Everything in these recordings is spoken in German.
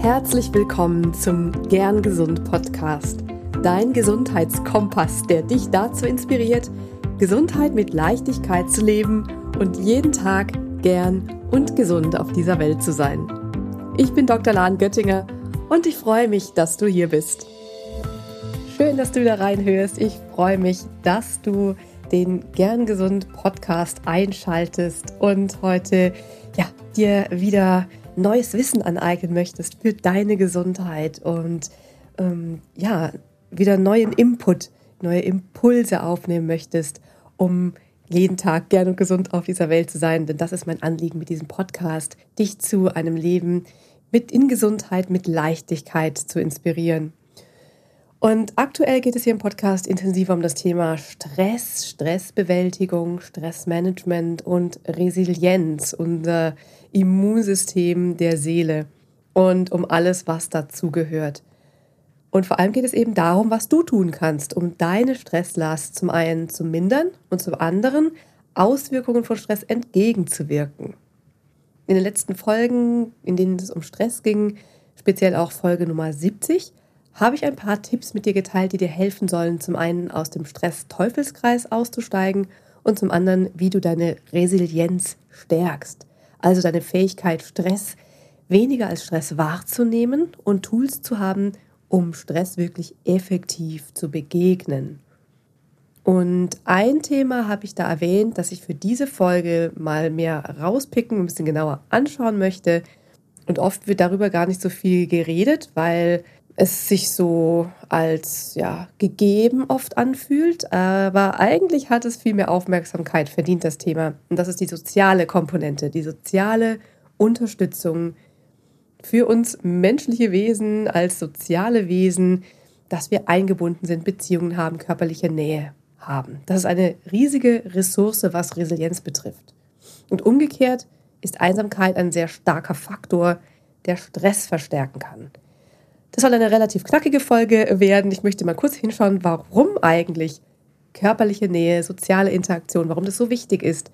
Herzlich willkommen zum Gern Gesund Podcast, dein Gesundheitskompass, der dich dazu inspiriert, Gesundheit mit Leichtigkeit zu leben und jeden Tag gern und gesund auf dieser Welt zu sein. Ich bin Dr. Lahn Göttinger und ich freue mich, dass du hier bist. Schön, dass du wieder reinhörst. Ich freue mich, dass du den Gern Gesund Podcast einschaltest und heute ja, dir wieder neues Wissen aneignen möchtest für deine Gesundheit und ähm, ja, wieder neuen Input, neue Impulse aufnehmen möchtest, um jeden Tag gern und gesund auf dieser Welt zu sein. Denn das ist mein Anliegen mit diesem Podcast, dich zu einem Leben mit in Gesundheit, mit Leichtigkeit zu inspirieren. Und aktuell geht es hier im Podcast intensiver um das Thema Stress, Stressbewältigung, Stressmanagement und Resilienz, unser Immunsystem der Seele und um alles, was dazugehört. Und vor allem geht es eben darum, was du tun kannst, um deine Stresslast zum einen zu mindern und zum anderen Auswirkungen von Stress entgegenzuwirken. In den letzten Folgen, in denen es um Stress ging, speziell auch Folge Nummer 70, habe ich ein paar Tipps mit dir geteilt, die dir helfen sollen, zum einen aus dem Stress-Teufelskreis auszusteigen und zum anderen, wie du deine Resilienz stärkst. Also deine Fähigkeit, Stress weniger als Stress wahrzunehmen und Tools zu haben, um Stress wirklich effektiv zu begegnen. Und ein Thema habe ich da erwähnt, das ich für diese Folge mal mehr rauspicken, ein bisschen genauer anschauen möchte. Und oft wird darüber gar nicht so viel geredet, weil es sich so als ja, gegeben oft anfühlt, aber eigentlich hat es viel mehr Aufmerksamkeit verdient, das Thema. Und das ist die soziale Komponente, die soziale Unterstützung für uns menschliche Wesen als soziale Wesen, dass wir eingebunden sind, Beziehungen haben, körperliche Nähe haben. Das ist eine riesige Ressource, was Resilienz betrifft. Und umgekehrt ist Einsamkeit ein sehr starker Faktor, der Stress verstärken kann. Das soll eine relativ knackige Folge werden. Ich möchte mal kurz hinschauen, warum eigentlich körperliche Nähe, soziale Interaktion, warum das so wichtig ist.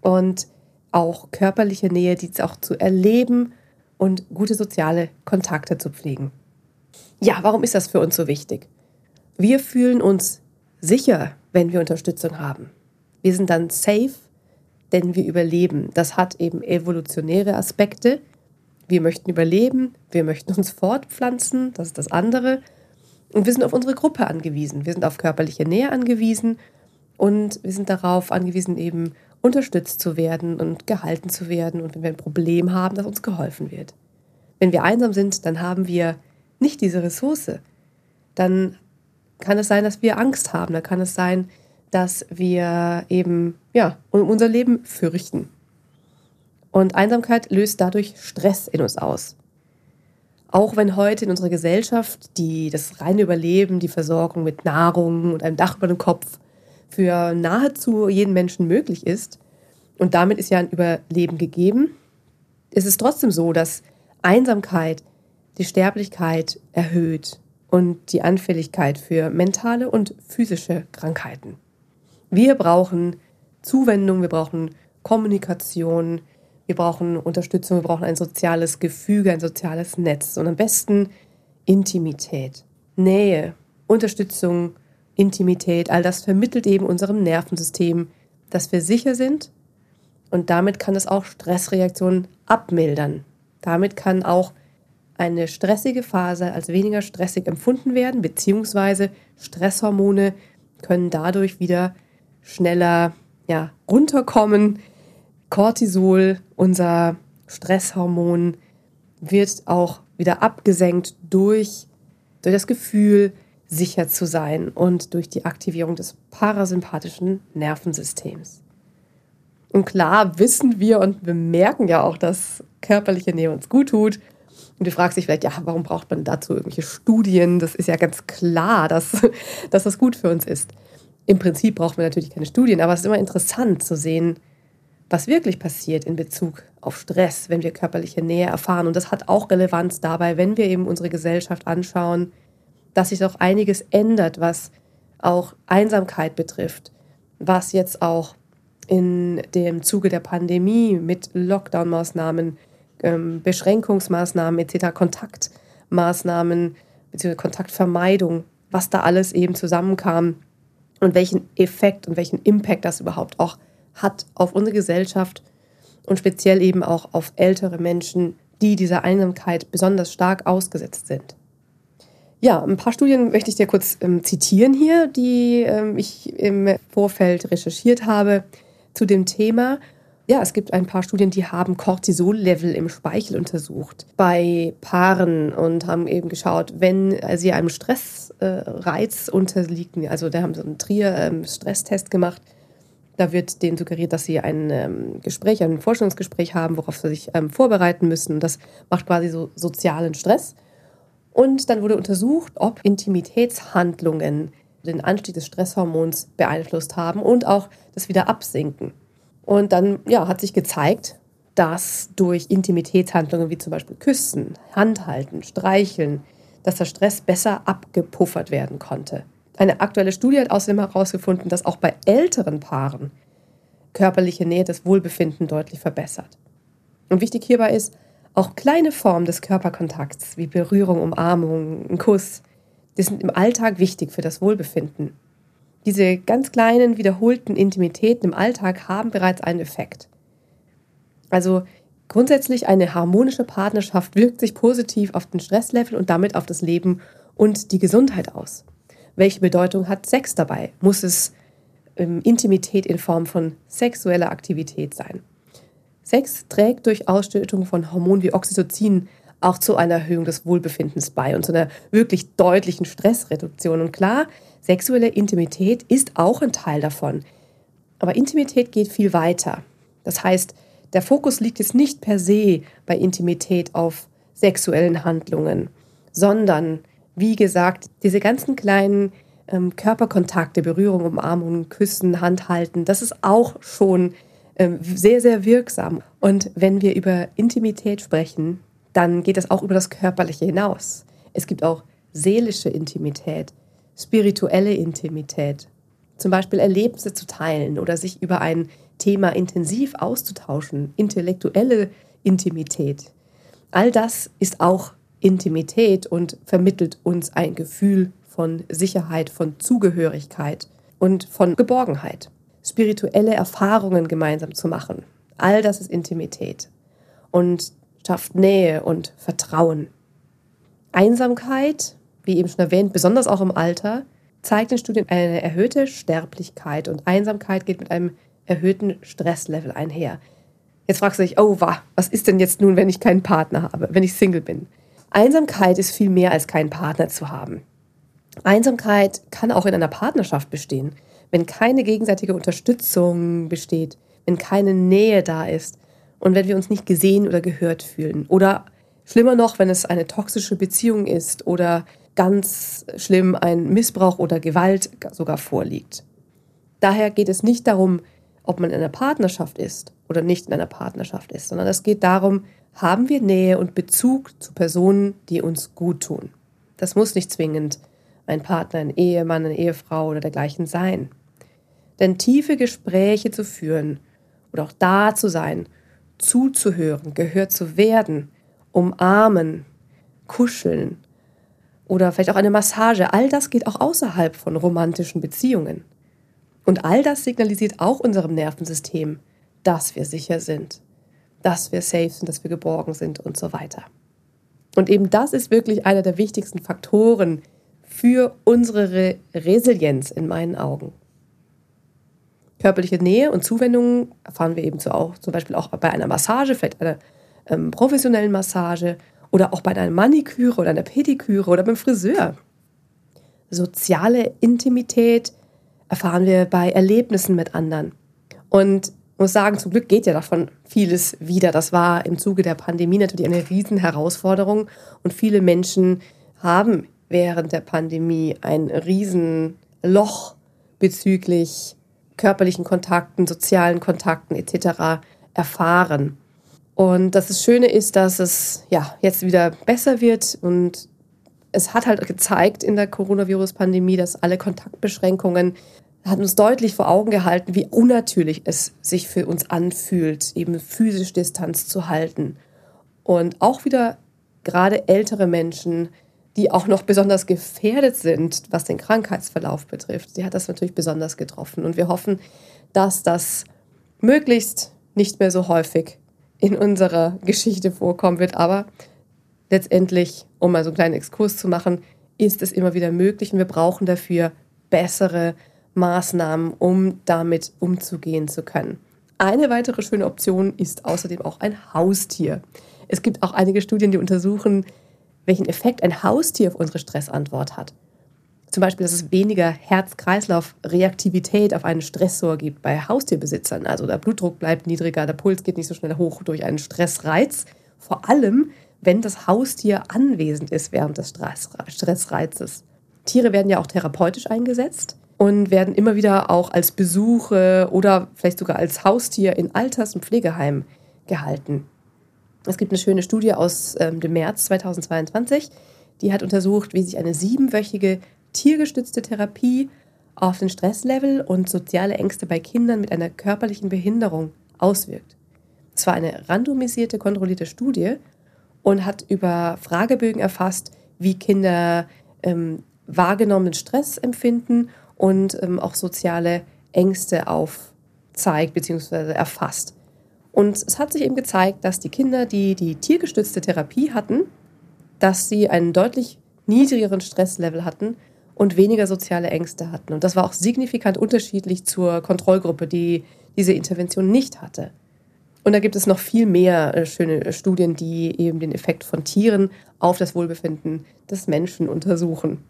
Und auch körperliche Nähe, die auch zu erleben und gute soziale Kontakte zu pflegen. Ja, warum ist das für uns so wichtig? Wir fühlen uns sicher, wenn wir Unterstützung haben. Wir sind dann safe, denn wir überleben. Das hat eben evolutionäre Aspekte, wir möchten überleben, wir möchten uns fortpflanzen, das ist das andere. Und wir sind auf unsere Gruppe angewiesen. Wir sind auf körperliche Nähe angewiesen und wir sind darauf angewiesen, eben unterstützt zu werden und gehalten zu werden und wenn wir ein Problem haben, dass uns geholfen wird. Wenn wir einsam sind, dann haben wir nicht diese Ressource. Dann kann es sein, dass wir Angst haben. Dann kann es sein, dass wir eben ja, um unser Leben fürchten. Und Einsamkeit löst dadurch Stress in uns aus. Auch wenn heute in unserer Gesellschaft die, das reine Überleben, die Versorgung mit Nahrung und einem Dach über dem Kopf für nahezu jeden Menschen möglich ist, und damit ist ja ein Überleben gegeben, ist es trotzdem so, dass Einsamkeit die Sterblichkeit erhöht und die Anfälligkeit für mentale und physische Krankheiten. Wir brauchen Zuwendung, wir brauchen Kommunikation, wir brauchen Unterstützung, wir brauchen ein soziales Gefüge, ein soziales Netz und am besten Intimität, Nähe, Unterstützung, Intimität, all das vermittelt eben unserem Nervensystem, dass wir sicher sind. Und damit kann es auch Stressreaktionen abmildern. Damit kann auch eine stressige Phase als weniger stressig empfunden werden, beziehungsweise Stresshormone können dadurch wieder schneller ja, runterkommen, Cortisol, unser Stresshormon, wird auch wieder abgesenkt durch, durch das Gefühl, sicher zu sein und durch die Aktivierung des parasympathischen Nervensystems. Und klar wissen wir und bemerken ja auch, dass körperliche Nähe uns gut tut. Und du fragst dich vielleicht, ja, warum braucht man dazu irgendwelche Studien? Das ist ja ganz klar, dass, dass das gut für uns ist. Im Prinzip braucht man natürlich keine Studien, aber es ist immer interessant zu sehen, was wirklich passiert in Bezug auf Stress, wenn wir körperliche Nähe erfahren. Und das hat auch Relevanz dabei, wenn wir eben unsere Gesellschaft anschauen, dass sich auch einiges ändert, was auch Einsamkeit betrifft, was jetzt auch in dem Zuge der Pandemie mit Lockdown-Maßnahmen ähm, Beschränkungsmaßnahmen etc., Kontaktmaßnahmen bzw. Kontaktvermeidung, was da alles eben zusammenkam und welchen Effekt und welchen Impact das überhaupt auch hat auf unsere Gesellschaft und speziell eben auch auf ältere Menschen, die dieser Einsamkeit besonders stark ausgesetzt sind. Ja, ein paar Studien möchte ich dir kurz ähm, zitieren hier, die ähm, ich im Vorfeld recherchiert habe zu dem Thema. Ja, es gibt ein paar Studien, die haben Cortisol-Level im Speichel untersucht bei Paaren und haben eben geschaut, wenn sie einem Stressreiz äh, unterliegen, also da haben sie einen Trier-Stresstest ähm, gemacht, da wird denen suggeriert, dass sie ein ähm, Gespräch, ein Vorstellungsgespräch haben, worauf sie sich ähm, vorbereiten müssen. Das macht quasi so sozialen Stress. Und dann wurde untersucht, ob Intimitätshandlungen den Anstieg des Stresshormons beeinflusst haben und auch das Wiederabsinken. Und dann ja, hat sich gezeigt, dass durch Intimitätshandlungen wie zum Beispiel Küssen, Handhalten, Streicheln, dass der Stress besser abgepuffert werden konnte. Eine aktuelle Studie hat außerdem herausgefunden, dass auch bei älteren Paaren körperliche Nähe das Wohlbefinden deutlich verbessert. Und wichtig hierbei ist, auch kleine Formen des Körperkontakts wie Berührung, Umarmung, ein Kuss, die sind im Alltag wichtig für das Wohlbefinden. Diese ganz kleinen, wiederholten Intimitäten im Alltag haben bereits einen Effekt. Also grundsätzlich eine harmonische Partnerschaft wirkt sich positiv auf den Stresslevel und damit auf das Leben und die Gesundheit aus. Welche Bedeutung hat Sex dabei? Muss es ähm, Intimität in Form von sexueller Aktivität sein? Sex trägt durch Ausschüttung von Hormonen wie Oxytocin auch zu einer Erhöhung des Wohlbefindens bei und zu einer wirklich deutlichen Stressreduktion. Und klar, Sexuelle Intimität ist auch ein Teil davon. Aber Intimität geht viel weiter. Das heißt, der Fokus liegt jetzt nicht per se bei Intimität auf sexuellen Handlungen, sondern, wie gesagt, diese ganzen kleinen ähm, Körperkontakte, Berührung, Umarmung, Küssen, Handhalten, das ist auch schon ähm, sehr, sehr wirksam. Und wenn wir über Intimität sprechen, dann geht das auch über das Körperliche hinaus. Es gibt auch seelische Intimität spirituelle Intimität, zum Beispiel Erlebnisse zu teilen oder sich über ein Thema intensiv auszutauschen, intellektuelle Intimität. All das ist auch Intimität und vermittelt uns ein Gefühl von Sicherheit, von Zugehörigkeit und von Geborgenheit. Spirituelle Erfahrungen gemeinsam zu machen, all das ist Intimität und schafft Nähe und Vertrauen. Einsamkeit wie eben schon erwähnt, besonders auch im Alter, zeigt in Studien eine erhöhte Sterblichkeit und Einsamkeit geht mit einem erhöhten Stresslevel einher. Jetzt fragst du dich, oh, was ist denn jetzt nun, wenn ich keinen Partner habe, wenn ich Single bin? Einsamkeit ist viel mehr als keinen Partner zu haben. Einsamkeit kann auch in einer Partnerschaft bestehen, wenn keine gegenseitige Unterstützung besteht, wenn keine Nähe da ist und wenn wir uns nicht gesehen oder gehört fühlen. Oder schlimmer noch, wenn es eine toxische Beziehung ist oder ganz schlimm ein Missbrauch oder Gewalt sogar vorliegt. Daher geht es nicht darum, ob man in einer Partnerschaft ist oder nicht in einer Partnerschaft ist, sondern es geht darum, haben wir Nähe und Bezug zu Personen, die uns gut tun. Das muss nicht zwingend ein Partner, ein Ehemann, eine Ehefrau oder dergleichen sein. Denn tiefe Gespräche zu führen oder auch da zu sein, zuzuhören, gehört zu werden, umarmen, kuscheln, oder vielleicht auch eine Massage. All das geht auch außerhalb von romantischen Beziehungen. Und all das signalisiert auch unserem Nervensystem, dass wir sicher sind, dass wir safe sind, dass wir geborgen sind und so weiter. Und eben das ist wirklich einer der wichtigsten Faktoren für unsere Re Resilienz in meinen Augen. Körperliche Nähe und Zuwendung erfahren wir eben so auch, zum Beispiel auch bei einer Massage, vielleicht einer ähm, professionellen Massage oder auch bei einer Maniküre oder einer Pediküre oder beim Friseur. Soziale Intimität erfahren wir bei Erlebnissen mit anderen. Und muss sagen, zum Glück geht ja davon vieles wieder. Das war im Zuge der Pandemie natürlich eine Riesenherausforderung und viele Menschen haben während der Pandemie ein Riesenloch bezüglich körperlichen Kontakten, sozialen Kontakten etc. erfahren. Und das Schöne ist, dass es ja jetzt wieder besser wird und es hat halt gezeigt in der Coronavirus-Pandemie, dass alle Kontaktbeschränkungen hat uns deutlich vor Augen gehalten, wie unnatürlich es sich für uns anfühlt, eben physisch Distanz zu halten. Und auch wieder gerade ältere Menschen, die auch noch besonders gefährdet sind, was den Krankheitsverlauf betrifft. Sie hat das natürlich besonders getroffen. Und wir hoffen, dass das möglichst nicht mehr so häufig in unserer Geschichte vorkommen wird. Aber letztendlich, um mal so einen kleinen Exkurs zu machen, ist es immer wieder möglich und wir brauchen dafür bessere Maßnahmen, um damit umzugehen zu können. Eine weitere schöne Option ist außerdem auch ein Haustier. Es gibt auch einige Studien, die untersuchen, welchen Effekt ein Haustier auf unsere Stressantwort hat. Zum Beispiel, dass es weniger Herz-Kreislauf-Reaktivität auf einen Stressor gibt bei Haustierbesitzern. Also der Blutdruck bleibt niedriger, der Puls geht nicht so schnell hoch durch einen Stressreiz. Vor allem, wenn das Haustier anwesend ist während des Stressreizes. Tiere werden ja auch therapeutisch eingesetzt und werden immer wieder auch als Besuche oder vielleicht sogar als Haustier in Alters- und Pflegeheimen gehalten. Es gibt eine schöne Studie aus ähm, dem März 2022, die hat untersucht, wie sich eine siebenwöchige tiergestützte Therapie auf den Stresslevel und soziale Ängste bei Kindern mit einer körperlichen Behinderung auswirkt. Es war eine randomisierte, kontrollierte Studie und hat über Fragebögen erfasst, wie Kinder ähm, wahrgenommenen Stress empfinden und ähm, auch soziale Ängste aufzeigt bzw. erfasst. Und es hat sich eben gezeigt, dass die Kinder, die die tiergestützte Therapie hatten, dass sie einen deutlich niedrigeren Stresslevel hatten und weniger soziale Ängste hatten. Und das war auch signifikant unterschiedlich zur Kontrollgruppe, die diese Intervention nicht hatte. Und da gibt es noch viel mehr äh, schöne Studien, die eben den Effekt von Tieren auf das Wohlbefinden des Menschen untersuchen.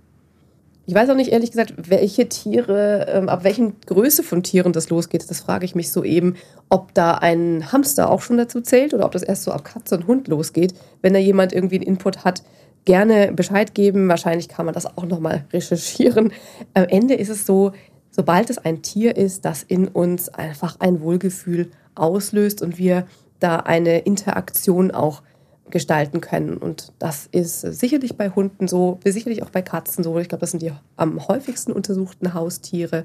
Ich weiß auch nicht ehrlich gesagt, welche Tiere, ähm, ab welchen Größe von Tieren das losgeht. Das frage ich mich so eben, ob da ein Hamster auch schon dazu zählt oder ob das erst so ab Katze und Hund losgeht, wenn da jemand irgendwie einen Input hat, gerne Bescheid geben. Wahrscheinlich kann man das auch nochmal recherchieren. Am Ende ist es so, sobald es ein Tier ist, das in uns einfach ein Wohlgefühl auslöst und wir da eine Interaktion auch gestalten können. Und das ist sicherlich bei Hunden so, sicherlich auch bei Katzen so. Ich glaube, das sind die am häufigsten untersuchten Haustiere.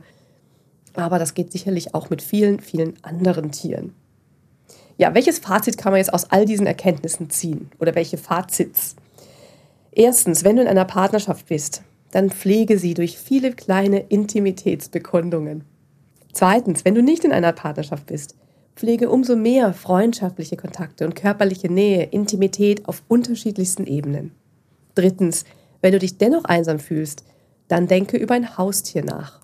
Aber das geht sicherlich auch mit vielen, vielen anderen Tieren. Ja, welches Fazit kann man jetzt aus all diesen Erkenntnissen ziehen? Oder welche Fazits? Erstens, wenn du in einer Partnerschaft bist, dann pflege sie durch viele kleine Intimitätsbekundungen. Zweitens, wenn du nicht in einer Partnerschaft bist, pflege umso mehr freundschaftliche Kontakte und körperliche Nähe, Intimität auf unterschiedlichsten Ebenen. Drittens, wenn du dich dennoch einsam fühlst, dann denke über ein Haustier nach.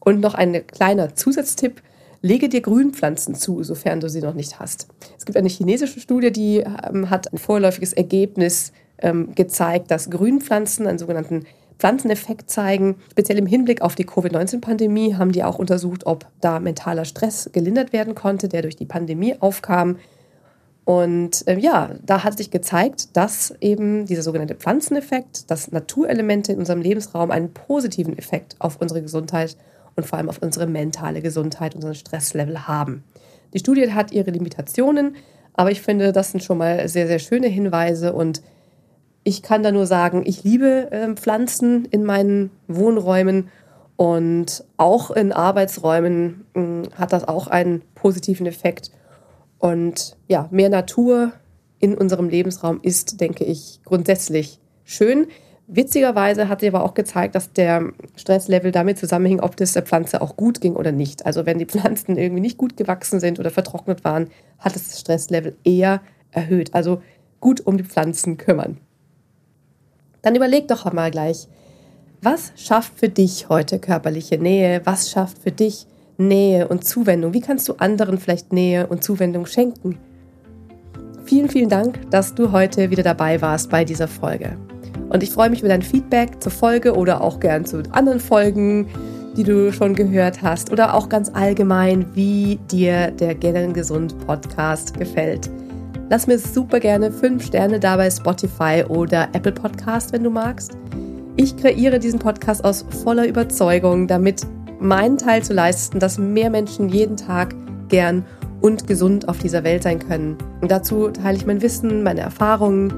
Und noch ein kleiner Zusatztipp, lege dir Grünpflanzen zu, sofern du sie noch nicht hast. Es gibt eine chinesische Studie, die ähm, hat ein vorläufiges Ergebnis ähm, gezeigt, dass Grünpflanzen einen sogenannten Pflanzeneffekt zeigen. Speziell im Hinblick auf die Covid-19-Pandemie haben die auch untersucht, ob da mentaler Stress gelindert werden konnte, der durch die Pandemie aufkam. Und äh, ja, da hat sich gezeigt, dass eben dieser sogenannte Pflanzeneffekt, dass Naturelemente in unserem Lebensraum einen positiven Effekt auf unsere Gesundheit und vor allem auf unsere mentale Gesundheit, unseren Stresslevel haben. Die Studie hat ihre Limitationen, aber ich finde, das sind schon mal sehr, sehr schöne Hinweise und ich kann da nur sagen, ich liebe äh, Pflanzen in meinen Wohnräumen und auch in Arbeitsräumen mh, hm, hat das auch einen positiven Effekt. Und ja, mehr Natur in unserem Lebensraum ist, denke ich, grundsätzlich schön. Witzigerweise hat sie aber auch gezeigt, dass der Stresslevel damit zusammenhing, ob das der Pflanze auch gut ging oder nicht. Also wenn die Pflanzen irgendwie nicht gut gewachsen sind oder vertrocknet waren, hat es das Stresslevel eher erhöht. Also gut um die Pflanzen kümmern. Dann überleg doch einmal gleich, was schafft für dich heute körperliche Nähe? Was schafft für dich Nähe und Zuwendung? Wie kannst du anderen vielleicht Nähe und Zuwendung schenken? Vielen, vielen Dank, dass du heute wieder dabei warst bei dieser Folge. Und ich freue mich über dein Feedback zur Folge oder auch gern zu anderen Folgen, die du schon gehört hast oder auch ganz allgemein, wie dir der Gellen Gesund Podcast gefällt. Lass mir super gerne 5 Sterne da bei Spotify oder Apple Podcast, wenn du magst. Ich kreiere diesen Podcast aus voller Überzeugung, damit meinen Teil zu leisten, dass mehr Menschen jeden Tag gern und gesund auf dieser Welt sein können. Und dazu teile ich mein Wissen, meine Erfahrungen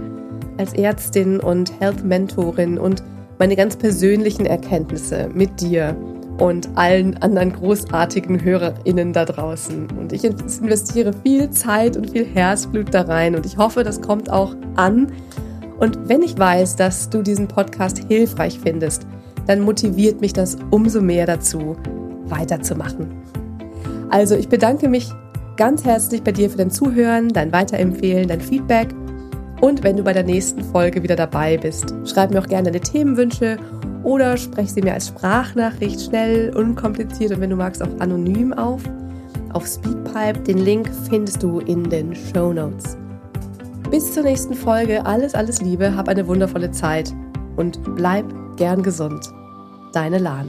als Ärztin und Health Mentorin und meine ganz persönlichen Erkenntnisse mit dir und allen anderen großartigen HörerInnen da draußen. Und ich investiere viel Zeit und viel Herzblut da rein und ich hoffe, das kommt auch an. Und wenn ich weiß, dass du diesen Podcast hilfreich findest, dann motiviert mich das umso mehr dazu, weiterzumachen. Also ich bedanke mich ganz herzlich bei dir für dein Zuhören, dein Weiterempfehlen, dein Feedback. Und wenn du bei der nächsten Folge wieder dabei bist, schreib mir auch gerne deine Themenwünsche oder sprech sie mir als Sprachnachricht schnell, unkompliziert und wenn du magst auch anonym auf. Auf Speedpipe. Den Link findest du in den Show Notes. Bis zur nächsten Folge. Alles, alles Liebe. Hab eine wundervolle Zeit und bleib gern gesund. Deine Lahn.